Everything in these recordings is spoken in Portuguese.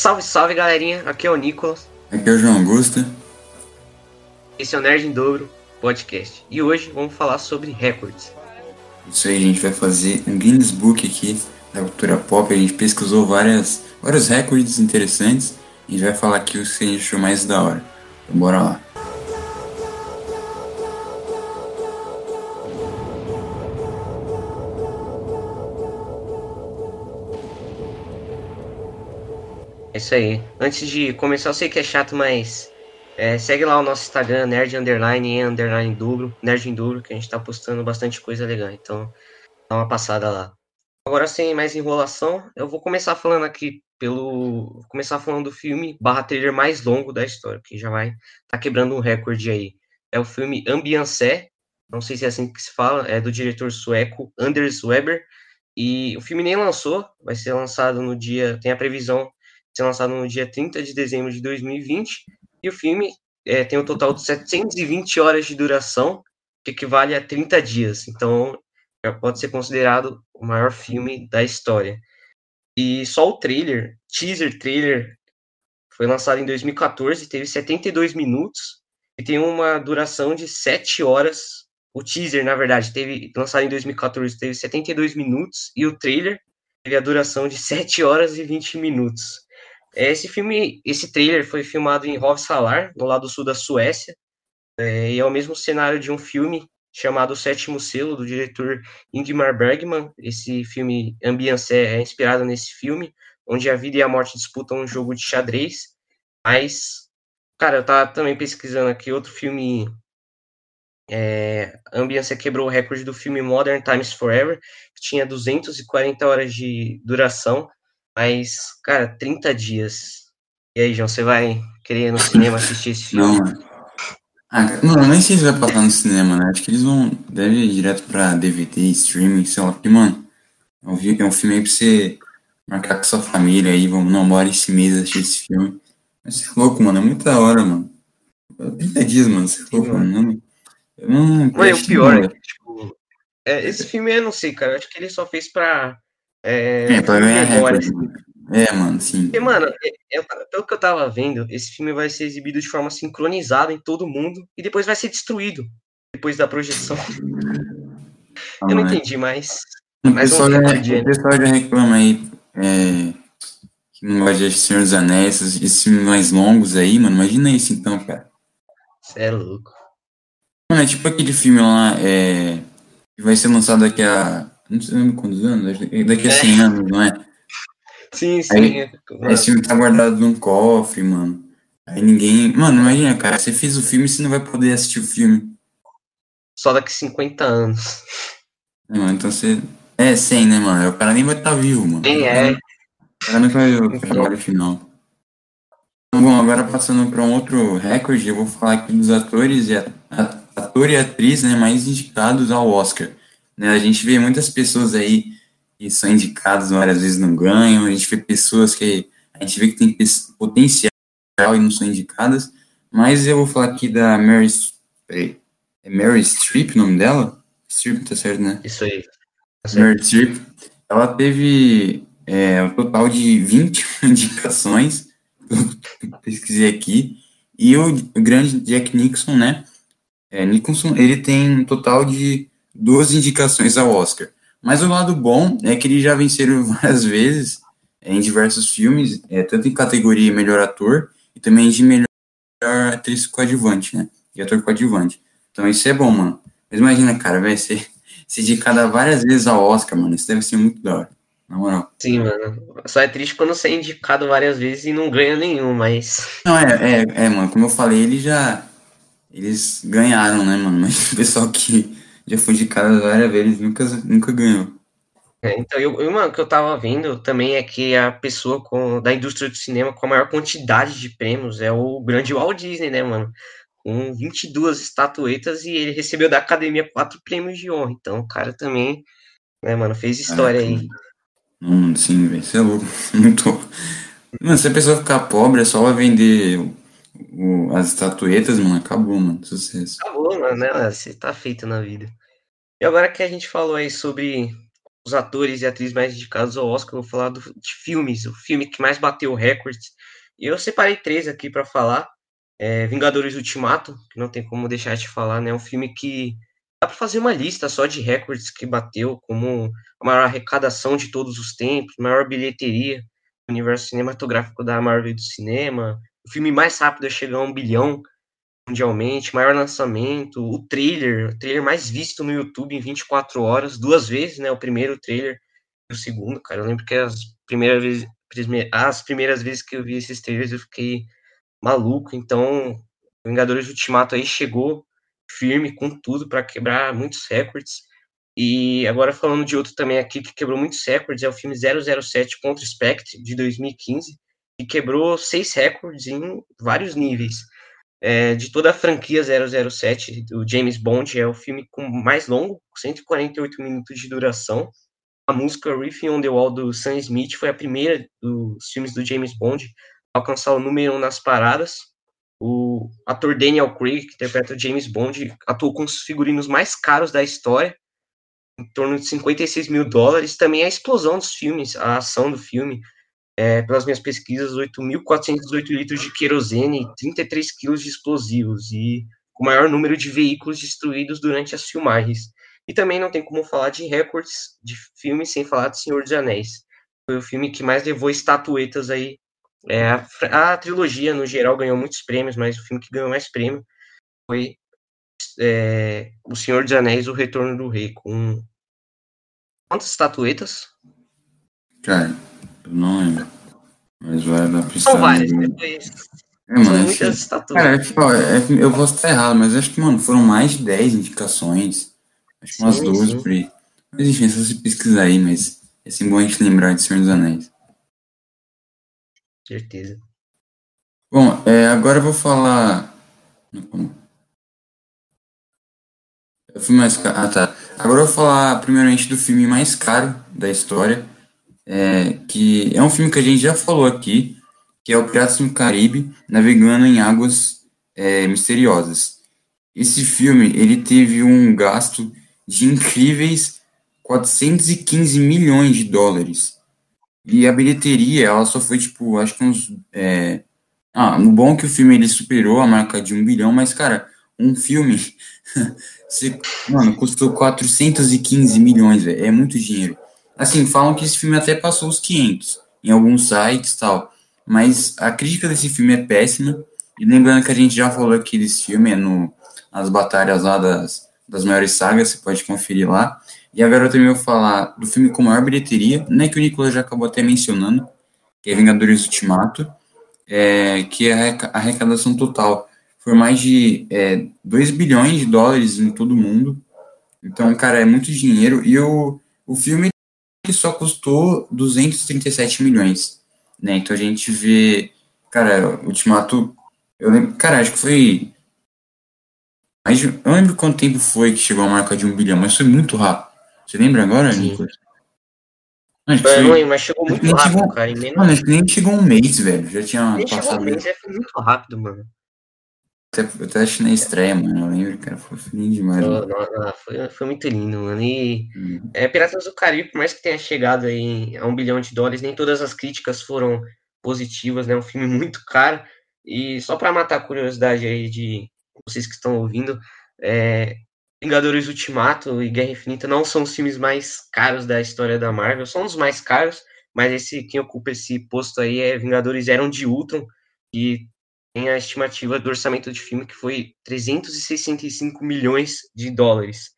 Salve, salve galerinha, aqui é o Nicolas. Aqui é o João Augusto. Esse é o Nerd em Dobro Podcast. E hoje vamos falar sobre recordes. Isso aí, a gente vai fazer um Guinness Book aqui da cultura pop. A gente pesquisou várias, vários recordes interessantes e a gente vai falar aqui os que a gente achou mais da hora. Então bora lá. Isso aí. Antes de começar, eu sei que é chato, mas é, segue lá o nosso Instagram, nerd underline underline dublo, nerd que a gente tá postando bastante coisa legal. Então, dá uma passada lá. Agora, sem mais enrolação, eu vou começar falando aqui pelo. Vou começar falando do filme barra trailer mais longo da história, que já vai tá quebrando um recorde aí. É o filme Ambiancé, não sei se é assim que se fala, é do diretor sueco Anders Weber. E o filme nem lançou, vai ser lançado no dia. Tem a previsão ser lançado no dia 30 de dezembro de 2020. E o filme é, tem um total de 720 horas de duração, que equivale a 30 dias. Então, já pode ser considerado o maior filme da história. E só o trailer, teaser trailer, foi lançado em 2014, teve 72 minutos e tem uma duração de 7 horas. O teaser, na verdade, teve lançado em 2014, teve 72 minutos e o trailer teve a duração de 7 horas e 20 minutos. Esse filme, esse trailer foi filmado em Hovsalar, no lado sul da Suécia, é, e é o mesmo cenário de um filme chamado Sétimo Selo, do diretor Ingmar Bergman. Esse filme, Ambiance, é inspirado nesse filme, onde a vida e a morte disputam um jogo de xadrez. Mas, cara, eu tava também pesquisando aqui outro filme. É, Ambiance quebrou o recorde do filme Modern Times Forever, que tinha 240 horas de duração. Mas, cara, 30 dias. E aí, João, você vai querer ir no cinema assistir esse filme? Não, mano. Ah, não, nem sei se vai passar no cinema, né? Acho que eles vão. Deve ir direto pra DVD, streaming, sei lá. Porque, mano, é um filme, é um filme aí pra você marcar com sua família aí. Vamos não bora esse mês assistir esse filme. Mas você é louco, mano. É muita hora, mano. 30 dias, mano. Você é louco, mano. Não, eu não. Mas acho o pior não, é que, tipo, é, esse filme eu não sei, cara. Eu acho que ele só fez pra. É, É, pra ganhar memória, recorde. mano. É, mano, sim. Porque, mano, é- é- pelo que eu tava vendo, esse filme vai ser exibido de forma sincronizada em todo mundo e depois vai ser destruído depois da projeção. Eu não Ah, é. entendi, mas. O Mais pessoal, já, o pessoal já reclama aí é, que não gosta de Senhor dos Anéis, esses, esses filmes mais longos aí, mano. Imagina isso então, cara. Você é louco. Mano, é tipo aquele filme lá, é, que vai ser lançado daqui a. Não sei lembro quantos anos, daqui a É. 100 anos, não é? Sim, sim. é- Esse filme tá guardado num cofre, mano. Aí ninguém. Mano, imagina, cara, você fez o filme e você não vai poder assistir o filme. Só daqui 50 anos. né, mano? Então você. É 100, né, mano? Aí O cara nem vai estar vivo, mano. Nem é. O cara não vai ver o trabalho final. Então, bom, agora passando para um outro recorde, eu vou falar aqui dos atores e a, a- ator e atriz né, mais indicados ao Oscar. Né, a gente vê muitas pessoas aí que são indicadas várias vezes não ganham, a gente vê pessoas que a gente vê que tem potencial e não são indicadas, mas eu vou falar aqui da Mary, peraí, é Mary Streep o nome dela? Streep, tá certo, né? Isso aí. Tá. Meryl Streep, ela teve é, um total de 20 indicações, pesquisei aqui, e o, o grande Jack Nixon, né, é, Nicholson, ele tem um total de 12 indicações ao Oscar. Mas o lado bom é que ele já venceram várias vezes é, em diversos filmes, é, tanto em categoria melhor ator e também de melhor atriz coadjuvante, né, e ator coadjuvante. Então isso é bom, mano. Mas imagina, cara, vai ser se indicada várias vezes ao Oscar, mano. Isso deve ser muito da hora. Na moral. Sim, mano. Só é triste quando você é indicado várias vezes e não ganha nenhum, mas. Não, é, é, é, mano. Como eu falei, eles já. Eles ganharam, né, mano? Mas o pessoal que já foi indicado várias vezes nunca, nunca ganhou. É, então, eu, o que eu tava vendo também é que a pessoa com, da indústria do cinema com a maior quantidade de prêmios é o grande Walt Disney, né, mano? Com 22 estatuetas e ele recebeu da academia quatro prêmios de honra. Então, o cara também, né, mano, fez história aí. Mano, sim, velho. Você é louco. Muito. Mano, se a pessoa ficar pobre, é só ela vender o- as estatuetas, mano. Acabou, mano. Sucesso. Acabou, mano, né? Você tá feito na vida. E agora que a gente falou aí sobre os atores e atrizes mais indicados ao Oscar, eu vou falar do, de filmes, o filme que mais bateu recordes. E eu separei três aqui para falar. É, Vingadores Ultimato, que não tem como deixar de falar, né? É um filme que dá para fazer uma lista só de recordes que bateu, como a maior arrecadação de todos os tempos, maior bilheteria do universo cinematográfico da Marvel do cinema, o filme mais rápido a chegar a um bilhão mundialmente, maior lançamento, o trailer, o trailer mais visto no YouTube em 24 horas, duas vezes, né? O primeiro trailer e o segundo, cara. Eu lembro que as primeiras vezes, as primeiras vezes que eu vi esses trailers eu fiquei maluco. Então, Vingadores Ultimato aí chegou firme com tudo para quebrar muitos recordes. E agora falando de outro também aqui que quebrou muitos recordes, é o filme 007 contra Spectre de 2015, que quebrou seis recordes em vários níveis é, de toda a franquia 007 do James Bond, é o filme com mais longo, 148 minutos de duração. A música Riffing on the Wall do Sam Smith foi a primeira dos filmes do James Bond a alcançar o número um nas paradas. O ator Daniel Craig, que interpreta o James Bond, atuou com os figurinos mais caros da história, em torno de 56 mil dólares. Também a explosão dos filmes, a ação do filme, é, pelas minhas pesquisas, 8.418 litros de querosene e 33 quilos de explosivos, e o maior número de veículos destruídos durante as filmagens. E também não tem como falar de recordes de filmes sem falar de Senhor dos Anéis. Foi o filme que mais levou estatuetas aí. É, a, a, trilogia, no geral, ganhou muitos prêmios, mas o filme que ganhou mais prêmio foi é, O Senhor dos Anéis, O Retorno do Rei, com quantas estatuetas? Cara, eu não lembro. Mas vai dar pra São várias, depois. É, mano, São muitas estatuas. Cara, tipo, é, eu posso estar errado, mas acho que, mano, foram mais de 10 indicações. Acho que umas sim, 12 sim. por aí. Mas enfim, é só você pesquisar aí, mas é sempre bom a gente lembrar de Senhor dos Anéis. Certeza. Bom, é, agora eu vou falar. O filme mais caro. Ah, tá. Agora eu vou falar primeiramente do filme mais caro da história, é, que é um filme que a gente já falou aqui, que é o Piratas do Caribe, navegando em águas é, misteriosas. Esse filme ele teve um gasto de incríveis 415 milhões de dólares. E a bilheteria, ela só foi, tipo, acho que uns... É... Ah, no bom que o filme ele superou a marca de um bilhão, mas, cara, um filme... mano, custou 415 milhões. É muito dinheiro. Assim, falam que esse filme até passou os 500 em alguns sites tal. Mas a crítica desse filme é péssima. E lembrando que a gente já falou aqui desse filme, é no, nas batalhas lá das, das maiores sagas, você pode conferir lá. E agora eu também vou falar do filme com maior bilheteria, né, que o Nicolas já acabou até mencionando, que é Vingadores Ultimato, é, que é a arrecadação total foi mais de é, 2 bilhões de dólares em todo o mundo. Então, cara, é muito dinheiro. E o, o filme que só custou 237 milhões, né? Então a gente vê, cara, Ultimato, eu lembro, cara, acho que foi mas eu não lembro quanto tempo foi que chegou a marca de um bilhão, mas foi muito rápido. Você lembra agora, Sim. Nicolas? Acho foi, não, mas chegou muito rápido, chegou, cara. Menos... Mano, acho que nem chegou um mês, velho. Já tinha nem passado. Chegou um mês, é, foi muito rápido, mano. Até, eu até achei na estreia, mano. Eu lembro, cara. Foi lindo demais. Não, não, foi, foi muito lindo, mano. E uhum. é, Piratas do Caribe, por mais que tenha chegado aí a um bilhão de dólares, nem todas as críticas foram positivas, né? Um filme muito caro. E só para matar a curiosidade aí de vocês que estão ouvindo, é, Vingadores Ultimato e Guerra Infinita não são os filmes mais caros da história da Marvel, são os mais caros, mas esse quem ocupa esse posto aí é Vingadores Eram de Ultron, e tem a estimativa do orçamento de filme que foi 365 milhões de dólares.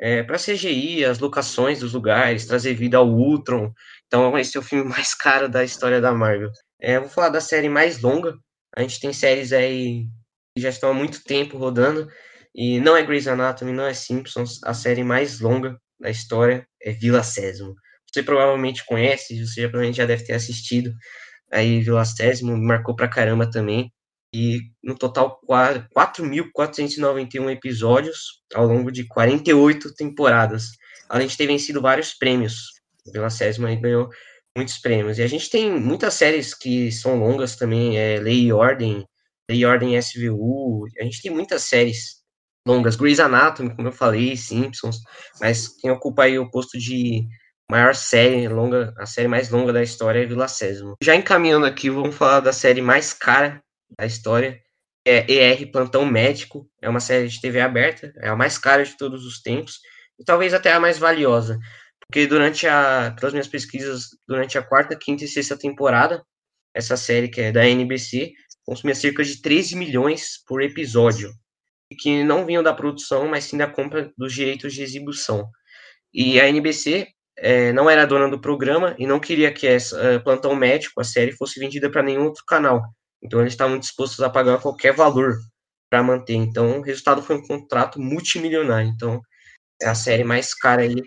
É, para CGI, as locações dos lugares, trazer vida ao Ultron. Então, esse é o filme mais caro da história da Marvel. É, vou falar da série mais longa. A gente tem séries aí que já estão há muito tempo rodando. E não é Grey's Anatomy, não é Simpsons. A série mais longa da história é Vila Sésamo. Você provavelmente conhece, você já, provavelmente já deve ter assistido. Aí Vila Sésamo marcou pra caramba também e no total 4.491 episódios ao longo de 48 temporadas, além de ter vencido vários prêmios. Pela Sésima ganhou muitos prêmios. E a gente tem muitas séries que são longas também, é Lei e Ordem, Lei e Ordem SVU, a gente tem muitas séries longas, Grey's Anatomy, como eu falei, Simpsons, mas quem ocupa aí o posto de maior série longa, a série mais longa da história é Vila Sésamo. Já encaminhando aqui, vamos falar da série mais cara da história, é ER Plantão Médico, é uma série de TV aberta, é a mais cara de todos os tempos. E talvez até a mais valiosa, porque durante a, pelas minhas pesquisas, durante a quarta, quinta e sexta temporada, essa série que é da NBC consumia cerca de 13 milhões por episódio, que não vinham da produção, mas sim da compra dos direitos de exibição. E a NBC é, não era dona do programa e não queria que essa uh, Plantão Médico, a série, fosse vendida para nenhum outro canal. Então eles estavam dispostos a pagar qualquer valor para manter. Então o resultado foi um contrato multimilionário. Então é a série mais cara aí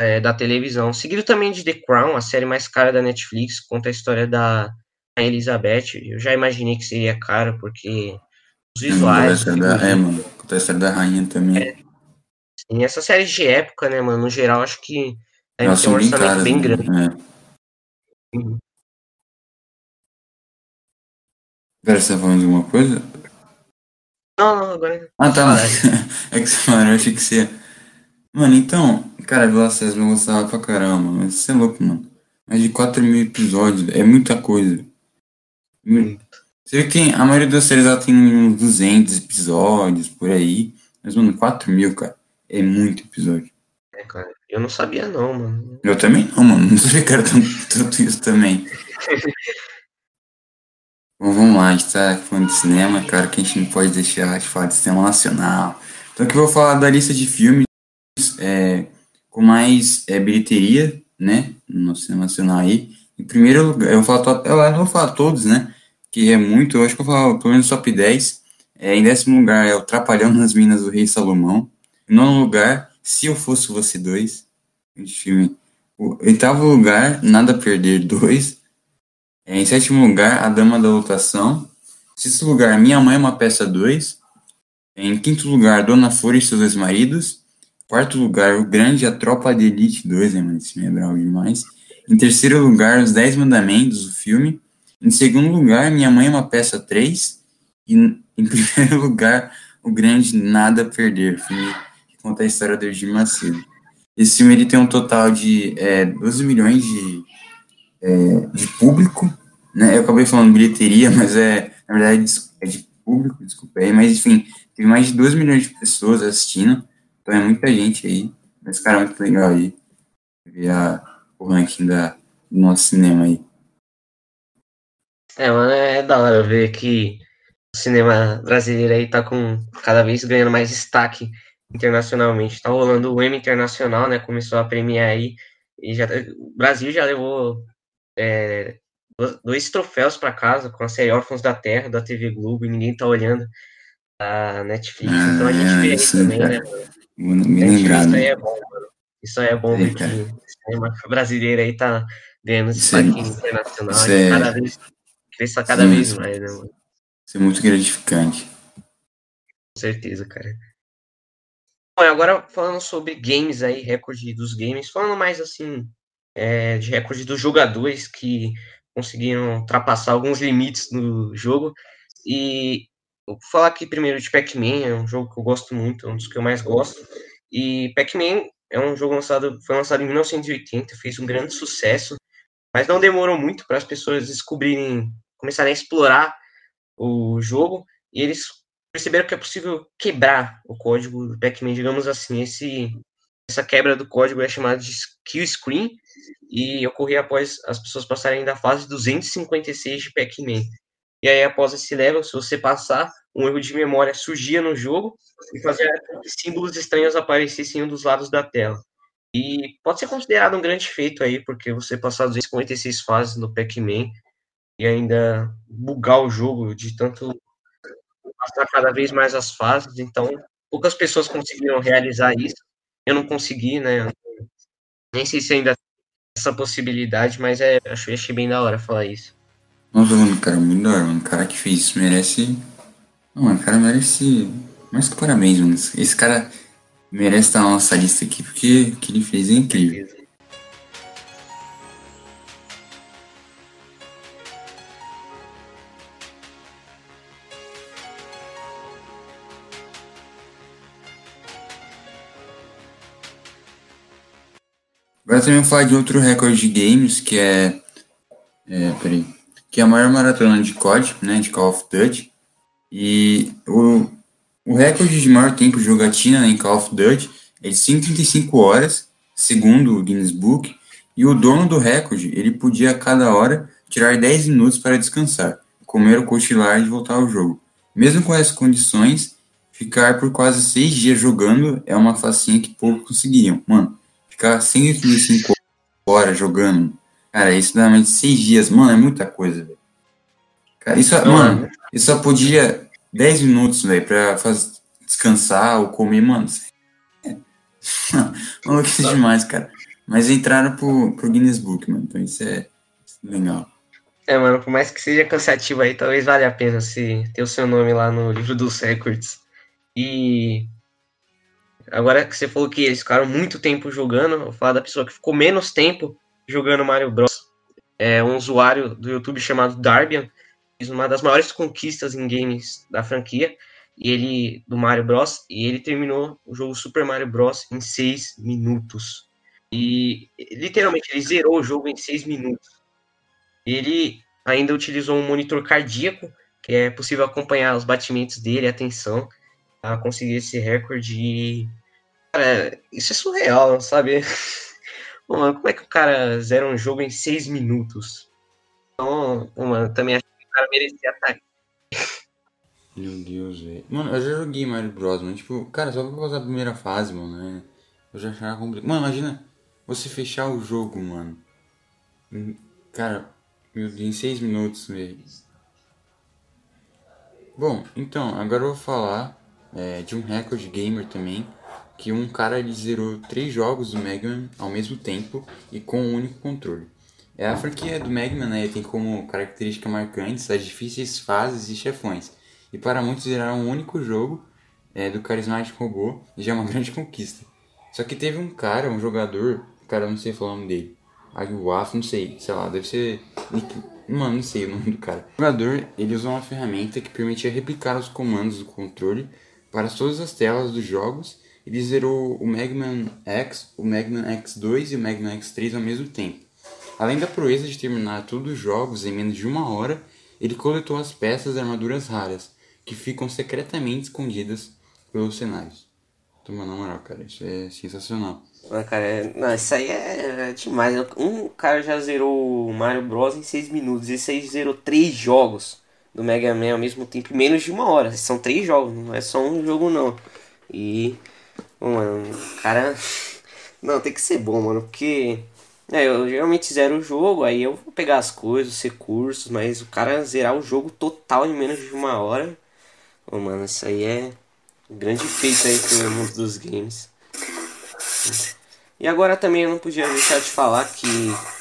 é, da televisão. Seguido também de The Crown, a série mais cara da Netflix, conta a história da Elizabeth. Eu já imaginei que seria caro porque os visuais. É, da, é mano. Conta a história da rainha também. É, e essas séries de época, né, mano, no geral, acho que deve ter um orçamento bem grande. É. Uhum. Pera, você tá falando de alguma coisa? Não, não, agora. Ah, tá. é que você falou, eu achei que você. Mano, então, cara, Vila César eu gostava pra caramba, mas você é louco, mano. Mais de 4 mil episódios, é muita coisa. Muito. Você vê que tem, a maioria das séries ela tem uns 200 episódios por aí. Mas, mano, 4 mil, cara. É muito episódio. É, cara. Eu não sabia não, mano. Eu também não, mano. Não sabia que era tanto, tanto isso também. Bom, vamos lá, a gente tá falando de cinema, cara, que a gente não pode deixar de falar de cinema nacional. Então aqui eu vou falar da lista de filmes é, com mais é, bilheteria, né, no cinema nacional aí. Em primeiro lugar, eu vou falar, eu não vou falar todos, né, que é muito, eu acho que eu vou falar pelo menos top 10. É, em décimo lugar é o Trapalhão nas Minas do Rei Salomão. Em nono lugar, Se Eu Fosse Você 2. Filme. Oitavo lugar, Nada Perder 2. É, em sétimo lugar, A Dama da Lotação. Em sexto lugar, Minha Mãe é uma Peça 2. Em quinto lugar, Dona Flor e seus dois maridos. Quarto lugar, O Grande A Tropa de Elite 2, né, mano? Esse é bravo demais. Em terceiro lugar, Os Dez Mandamentos, o filme. Em segundo lugar, Minha Mãe é uma Peça 3. E em primeiro lugar, O Grande Nada Perder, filme conta a história do Eugênio Macedo. Esse filme ele tem um total de é, 12 milhões de, é, de público, né? Eu acabei falando bilheteria, mas é, na verdade é de público, desculpa aí, mas enfim, teve mais de 2 milhões de pessoas assistindo, então é muita gente aí, mas cara, é muito legal aí ver a, o ranking da, do nosso cinema aí. É, mano, é da hora ver que o cinema brasileiro aí tá com cada vez ganhando mais destaque internacionalmente. Está rolando o Emmy Internacional, né? Começou a premiar aí. E já, o Brasil já levou é, dois troféus para casa com a série Órfãos da Terra, da TV Globo, e ninguém tá olhando a Netflix. Ah, então a gente vê aí também, né? Me lembrado. Isso aí é bom, mano. Isso aí é bom ver que o cinema brasileiro aí tá ganhando destaque internacional isso é... cada vez cresça cada Sim, vez mais, né, mano? Isso é muito gratificante. Com certeza, cara. Bom, agora falando sobre games aí, recorde dos games, falando mais assim é, de recorde dos jogadores que conseguiram ultrapassar alguns limites no jogo. E vou falar aqui primeiro de Pac-Man, é um jogo que eu gosto muito, é um dos que eu mais gosto. E Pac-Man é um jogo lançado, foi lançado em 1980, fez um grande sucesso, mas não demorou muito para as pessoas descobrirem, começarem a explorar o jogo, e eles perceberam que é possível quebrar o código do Pac-Man, digamos assim. Esse, essa quebra do código é chamada de kill screen e ocorria após as pessoas passarem da fase 256 de Pac-Man. E aí, após esse level, se você passar, um erro de memória surgia no jogo e fazia símbolos estranhos aparecessem em um dos lados da tela. E pode ser considerado um grande feito aí, porque você passar 256 fases no Pac-Man e ainda bugar o jogo de tanto passar cada vez mais as fases, então poucas pessoas conseguiram realizar isso. Eu não consegui, né? Nem sei se ainda essa possibilidade, mas é, acho, achei bem da hora falar isso. Nossa, mano, cara, muito da hora, mano. O cara que fez isso merece. Não, mano, o cara merece. Mais que parabéns, mano. Esse cara merece estar na nossa lista aqui, porque o que ele fez é incrível. Agora também vou falar de outro recorde de games, que é. é peraí. Que é a maior maratona de COD, né? De Call of Duty. E o, o recorde de maior tempo de jogatina em Call of Duty é de 135 horas, segundo o Guinness Book. E o dono do recorde, ele podia a cada hora tirar 10 minutos para descansar, comer ou cochilar e voltar ao jogo. Mesmo com essas condições, ficar por quase 6 dias jogando é uma facinha que poucos conseguiriam. Mano, ficar 135 horas jogando, cara, isso dá mais de 6 dias, mano, é muita coisa, velho. Cara, isso, Não, mano, é. isso só podia 10 minutos, velho, pra fazer, descansar ou comer, mano. É. Maluquice demais, cara. Mas entraram pro, pro Guinness Book, mano, então isso é legal. É, mano, por mais que seja cansativo aí, talvez valha a pena se ter o seu nome lá no livro dos records. E agora que você falou que eles ficaram muito tempo jogando, vou falar da pessoa que ficou menos tempo jogando Mario Bros. É um usuário do YouTube chamado Darbian, fez uma das maiores conquistas em games da franquia, e ele do Mario Bros. E ele terminou o jogo Super Mario Bros. em 6 minutos. E literalmente ele zerou o jogo em 6 minutos. Ele ainda utilizou um monitor cardíaco, que é possível acompanhar os batimentos dele, a tensão, a conseguir esse recorde. E, cara, isso é surreal, sabe? Mano, como é que o cara zera um jogo em seis minutos? Então, mano, também acho que o cara merecia ataque. Meu Deus, velho. Mano, eu já joguei Mario Bros, mas tipo, cara, só pra passar a primeira fase, mano, né? Eu já achava complicado. Mano, imagina você fechar o jogo, mano. Cara, meu Deus, em seis minutos mesmo. Bom, então, agora eu vou falar é, de um recorde gamer também. Que um cara ele zerou três jogos do Mega Man ao mesmo tempo e com um único controle. É a franquia do Mega Man, né, tem como característica marcante as difíceis fases e chefões. E para muitos zerar um único jogo é, do carismático robô já é uma grande conquista. Só que teve um cara, um jogador, cara, não sei falar o nome dele, Aguaf, não sei, sei lá, deve ser. Mano, não sei o nome do cara. O jogador, ele usou uma ferramenta que permitia replicar os comandos do controle para todas as telas dos jogos. Ele zerou o Mega Man X, o Mega Man X2 e o Mega Man X3 ao mesmo tempo. Além da proeza de terminar todos os jogos em menos de uma hora, ele coletou as peças de armaduras raras, que ficam secretamente escondidas pelos cenários. Toma na moral, cara, isso é sensacional. Ah, cara, é... não, isso aí é, é demais. Um cara já zerou Mario Bros em 6 minutos. Esse aí zerou 3 jogos do Mega Man ao mesmo tempo em menos de uma hora. São 3 jogos, não é só um jogo não. E. Mano, cara. Não, tem que ser bom, mano, porque. É, eu geralmente zero o jogo, aí eu vou pegar as coisas, os recursos, mas o cara zerar o jogo total em menos de uma hora. Oh, mano, isso aí é um grande feito aí pro mundo dos games. E agora também eu não podia deixar de falar que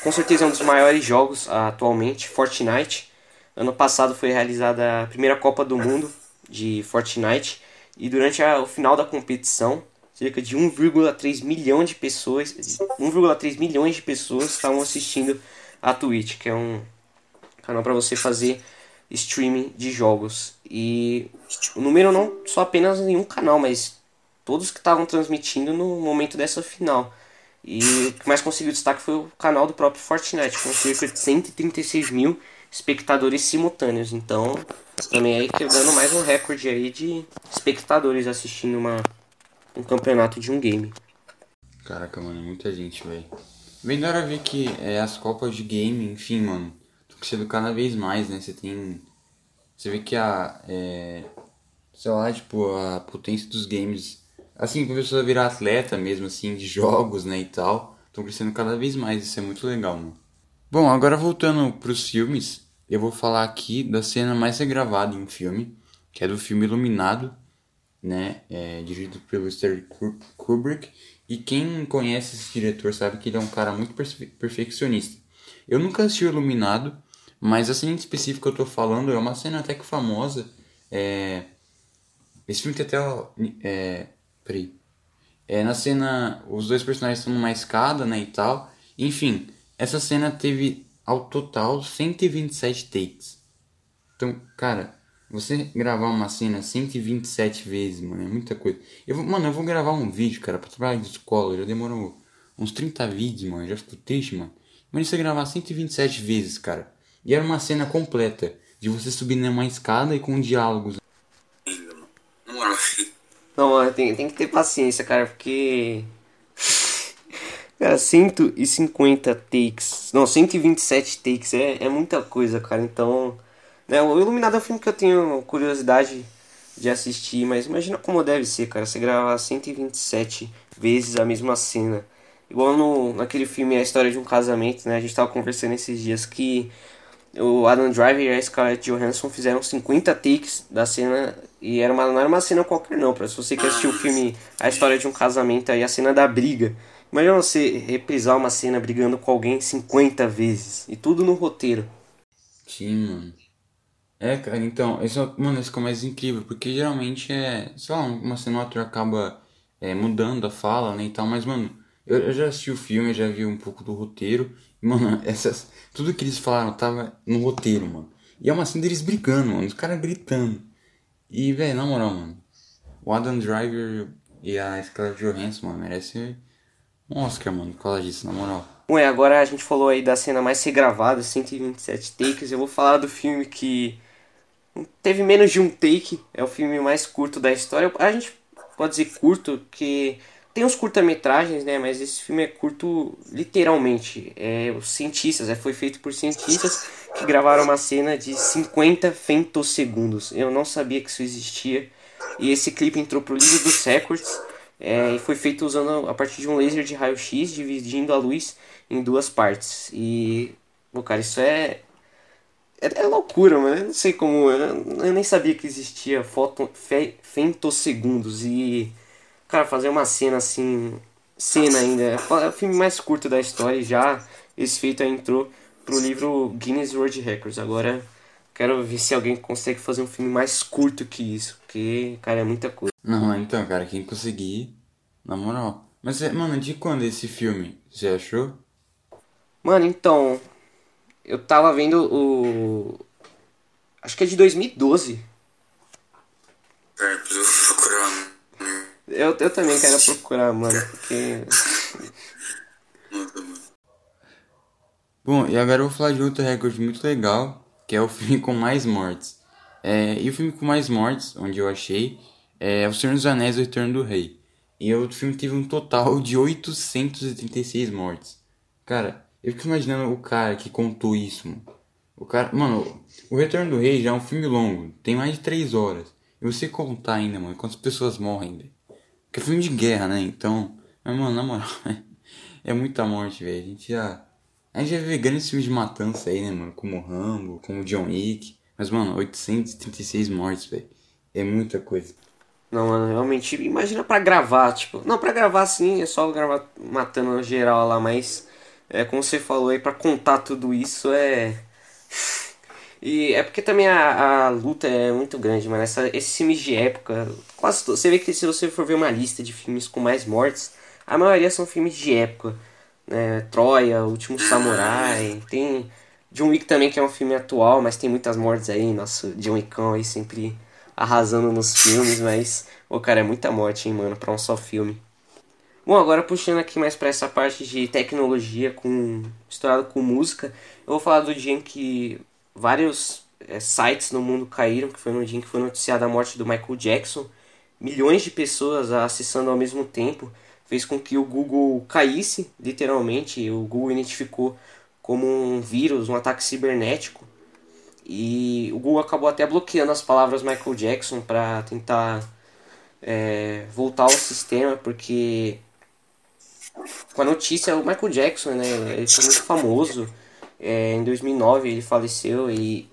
com certeza é um dos maiores jogos atualmente, Fortnite. Ano passado foi realizada a primeira Copa do Mundo de Fortnite e durante a, o final da competição, cerca de 1,3 milhão de pessoas, 1,3 milhões de pessoas estavam assistindo a Twitch, que é um canal para você fazer streaming de jogos. E o número não só apenas em um canal, mas todos que estavam transmitindo no momento dessa final. E o que mais conseguiu destaque foi o canal do próprio Fortnite, com cerca de 136 mil espectadores simultâneos. Então, também aí quebrando mais um recorde aí de espectadores assistindo uma, um campeonato de um game. Caraca, mano, muita gente, velho. Bem da hora ver que é, as copas de game, enfim, mano, estão crescendo cada vez mais, né? Você tem. Você vê que a. É, sei lá, tipo, a potência dos games assim, começou a virar atleta mesmo, assim, de jogos, né, e tal. Estão crescendo cada vez mais, isso é muito legal, mano. Bom, agora voltando pros filmes, eu vou falar aqui da cena mais regravada em filme, que é do filme Iluminado, né, é, dirigido pelo Stanley Kubrick. E quem conhece esse diretor sabe que ele é um cara muito perfe perfeccionista. Eu nunca assisti o Iluminado, mas a cena específica que eu tô falando é uma cena até que famosa. É... Esse filme tem até é, Peraí. É, na cena, os dois personagens estão numa escada, né, e tal. Enfim, essa cena teve ao total 127 takes. Então, cara, você gravar uma cena 127 vezes, mano, é muita coisa. Eu vou, mano, eu vou gravar um vídeo, cara, pra trabalhar de escola, já demorou uns 30 vídeos, mano. Já ficou triste, mano. Mas você gravar 127 vezes, cara. E era uma cena completa. De você subir numa escada e com diálogos. Não, tem, tem que ter paciência, cara, porque. Cara, 150 takes. Não, 127 takes é, é muita coisa, cara. Então. Né, o Iluminado é um filme que eu tenho curiosidade de assistir, mas imagina como deve ser, cara. Você gravar 127 vezes a mesma cena. Igual no, naquele filme A História de um Casamento, né? A gente tava conversando esses dias que o Adam Driver e a Scarlett Johansson fizeram 50 takes da cena e era uma, não era uma cena qualquer não, pra se você quer assistir o filme A História de um Casamento aí, a cena da briga. Imagina você reprisar uma cena brigando com alguém 50 vezes e tudo no roteiro. Sim, mano. É, cara, então, isso, mano, isso é mais incrível, porque geralmente é, sei lá, uma cena ou outra acaba é, mudando a fala, né, e tal, mas, mano, eu, eu, já assisti o filme, já vi um pouco do roteiro. E, mano, essas, tudo que eles falaram tava no roteiro, mano. E é uma cena deles brigando, mano. Os caras gritando. E, velho, na moral, mano. O Adam Driver e a Scarlett Johansson, mano, merece Oscar, mano, por causa disso, na moral. Ué, agora a gente falou aí da cena mais regravada, 127 takes. Eu vou falar do filme que teve menos de um take. É o filme mais curto da história. A gente pode dizer curto, que tem uns curta-metragens, né? Mas esse filme é curto literalmente. É, os cientistas, é, foi feito por cientistas que gravaram uma cena de 50 femtosegundos. Eu não sabia que isso existia. E esse clipe entrou pro livro dos records. É, e foi feito usando a partir de um laser de raio-x, dividindo a luz em duas partes. E, pô, cara, isso é. É, é loucura, mano. Eu não sei como. Eu, eu nem sabia que existia foto, fe, femtosegundos. E Cara, fazer uma cena assim. Cena ainda. É o filme mais curto da história e já esse feito entrou pro livro Guinness World Records. Agora quero ver se alguém consegue fazer um filme mais curto que isso. Porque, cara, é muita coisa. Não, então, cara, quem conseguir, na moral. Mas, é, mano, de quando esse filme? Você achou? Mano, então. Eu tava vendo o. Acho que é de 2012. É, preciso procurar eu, eu também quero procurar, mano, porque. Bom, e agora eu vou falar de outro recorde muito legal, que é o filme com mais mortes. É, e o filme com mais mortes, onde eu achei, é O Senhor dos Anéis O Retorno do Rei. E o filme teve um total de 836 mortes. Cara, eu fico imaginando o cara que contou isso, mano. O cara, mano, O Retorno do Rei já é um filme longo, tem mais de 3 horas. E você contar ainda, mano, quantas pessoas morrem, velho. Que é filme de guerra, né? Então. Mas, mano, na moral, é muita morte, velho. A gente já. A gente já vê grandes filmes de matança aí, né, mano? Como Rambo, como John Wick. Mas, mano, 836 mortes, velho. É muita coisa. Não, mano, realmente, imagina pra gravar, tipo. Não, pra gravar sim, é só gravar matando geral lá, mas. É como você falou aí, pra contar tudo isso é. E é porque também a, a luta é muito grande, mano. Esses filmes de época, quase. Você vê que se você for ver uma lista de filmes com mais mortes, a maioria são filmes de época. Né? Troia, Último Samurai, tem John Wick também, que é um filme atual, mas tem muitas mortes aí. Nosso John Wickão aí sempre arrasando nos filmes, mas, o cara, é muita morte, hein, mano, pra um só filme. Bom, agora puxando aqui mais para essa parte de tecnologia com misturado com música, eu vou falar do dia em que vários é, sites no mundo caíram, que foi no dia em que foi noticiada a morte do Michael Jackson. Milhões de pessoas acessando ao mesmo tempo fez com que o Google caísse, literalmente. O Google identificou como um vírus, um ataque cibernético. E o Google acabou até bloqueando as palavras Michael Jackson para tentar é, voltar ao sistema, porque com a notícia, o Michael Jackson, né, ele foi muito famoso é, em 2009 ele faleceu e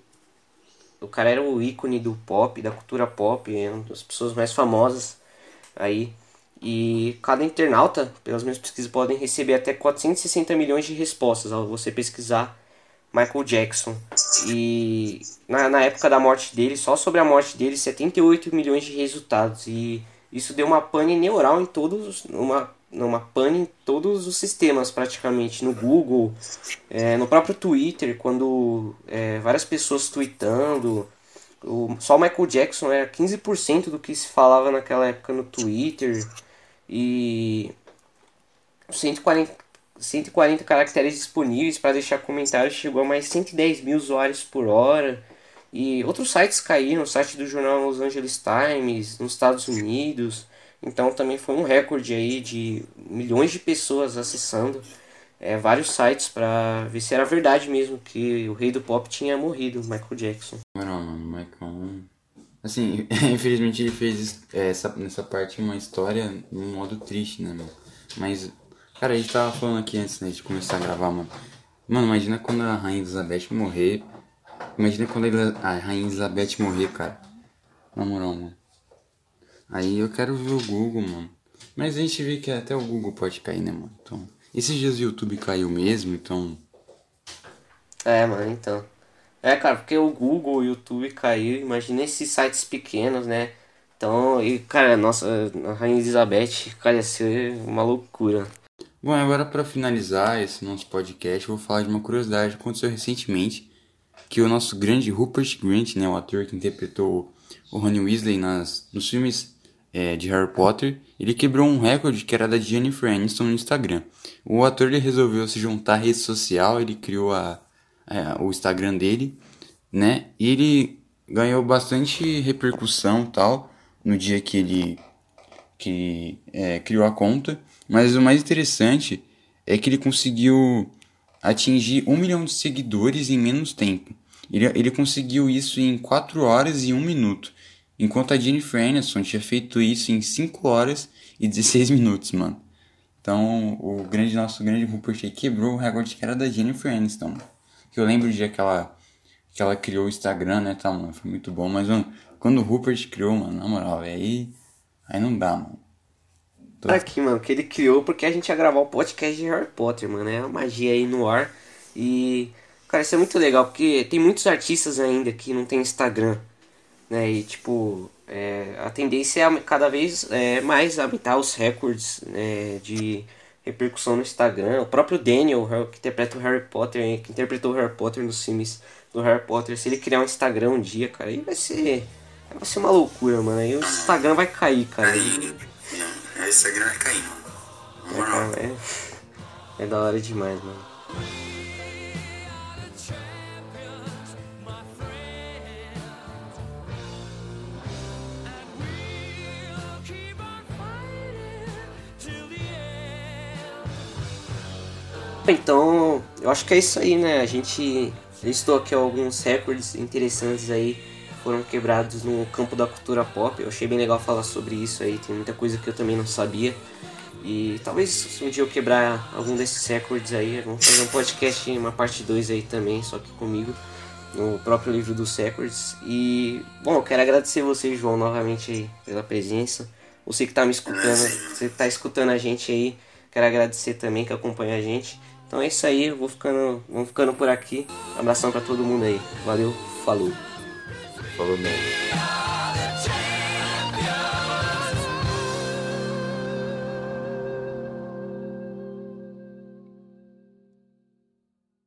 o cara era o ícone do pop, da cultura pop, é uma das pessoas mais famosas aí. E cada internauta, pelas minhas pesquisas, podem receber até 460 milhões de respostas ao você pesquisar Michael Jackson. E na, na época da morte dele, só sobre a morte dele, 78 milhões de resultados. E isso deu uma pane neural em todos, uma numa pane em todos os sistemas praticamente, no Google, é, no próprio Twitter, quando é, várias pessoas tweetando, o, só o Michael Jackson era 15% do que se falava naquela época no Twitter, e 140, 140 caracteres disponíveis para deixar comentários chegou a mais 110 mil usuários por hora. E outros sites caíram, o site do jornal Los Angeles Times, nos Estados Unidos. Então também foi um recorde aí de milhões de pessoas acessando é, vários sites para ver se era verdade mesmo que o rei do pop tinha morrido, Michael Jackson. Não, Michael. Assim, infelizmente ele fez é, essa, nessa parte uma história num modo triste, né, mano? Mas, cara, a gente tava falando aqui antes né, de começar a gravar, mano. Mano, imagina quando a Rainha Elizabeth morrer. Imagina quando a Rainha Elizabeth morrer, cara. Na moral, mano. Aí eu quero ver o Google, mano. Mas a gente vê que até o Google pode cair, né, mano? Então. Esses dias o YouTube caiu mesmo, então. É, mano, então. É, cara, porque o Google, o YouTube caiu, imagina esses sites pequenos, né? Então, e, cara, nossa, a Rainha Elizabeth, cara, ia ser uma loucura. Bom, agora para finalizar esse nosso podcast, eu vou falar de uma curiosidade que aconteceu recentemente, que o nosso grande Rupert Grint, né, o ator que interpretou o Rony Weasley nas, nos filmes é, de Harry Potter, ele quebrou um recorde que era da Jennifer Aniston no Instagram. O ator ele resolveu se juntar à rede social, ele criou a, é, o Instagram dele, né? E ele ganhou bastante repercussão tal no dia que ele que é, criou a conta. Mas o mais interessante é que ele conseguiu atingir um milhão de seguidores em menos tempo. Ele, ele conseguiu isso em 4 horas e 1 minuto. Enquanto a Jennifer Aniston tinha feito isso em 5 horas e 16 minutos, mano. Então, o grande nosso grande Rupert quebrou o recorde que era da Jennifer Aniston. Que eu lembro do dia que ela, que ela criou o Instagram, né, tá, mano? Foi muito bom. Mas, mano, quando o Rupert criou, mano, na moral, aí, aí não dá, mano. Tô... Aqui, mano, que ele criou porque a gente ia gravar o podcast de Harry Potter, mano. É a magia aí no ar. E, cara, isso é muito legal porque tem muitos artistas ainda que não tem Instagram, né? E, tipo, é, a tendência é cada vez é, mais aumentar os recordes né, de repercussão no Instagram. O próprio Daniel, que interpreta o Harry Potter, que interpretou o Harry Potter nos filmes do Harry Potter, se ele criar um Instagram um dia, cara, aí vai ser. Vai ser uma loucura, mano. Aí o Instagram vai cair, cara. Aí, não, o Instagram vai cair, mano. É, é, é da hora demais, mano. Então, eu acho que é isso aí, né? A gente listou aqui alguns recordes interessantes aí foram quebrados no campo da cultura pop. Eu achei bem legal falar sobre isso aí, tem muita coisa que eu também não sabia. E talvez se um dia eu quebrar algum desses recordes aí, vamos fazer um podcast, uma parte 2 aí também, só que comigo, no próprio livro dos records. E, bom, eu quero agradecer você, João, novamente aí pela presença. Você que tá me escutando, você que tá escutando a gente aí, quero agradecer também que acompanha a gente. Então é isso aí, vou ficando, vamos ficando por aqui. Abração para todo mundo aí. Valeu, falou. Falou mesmo.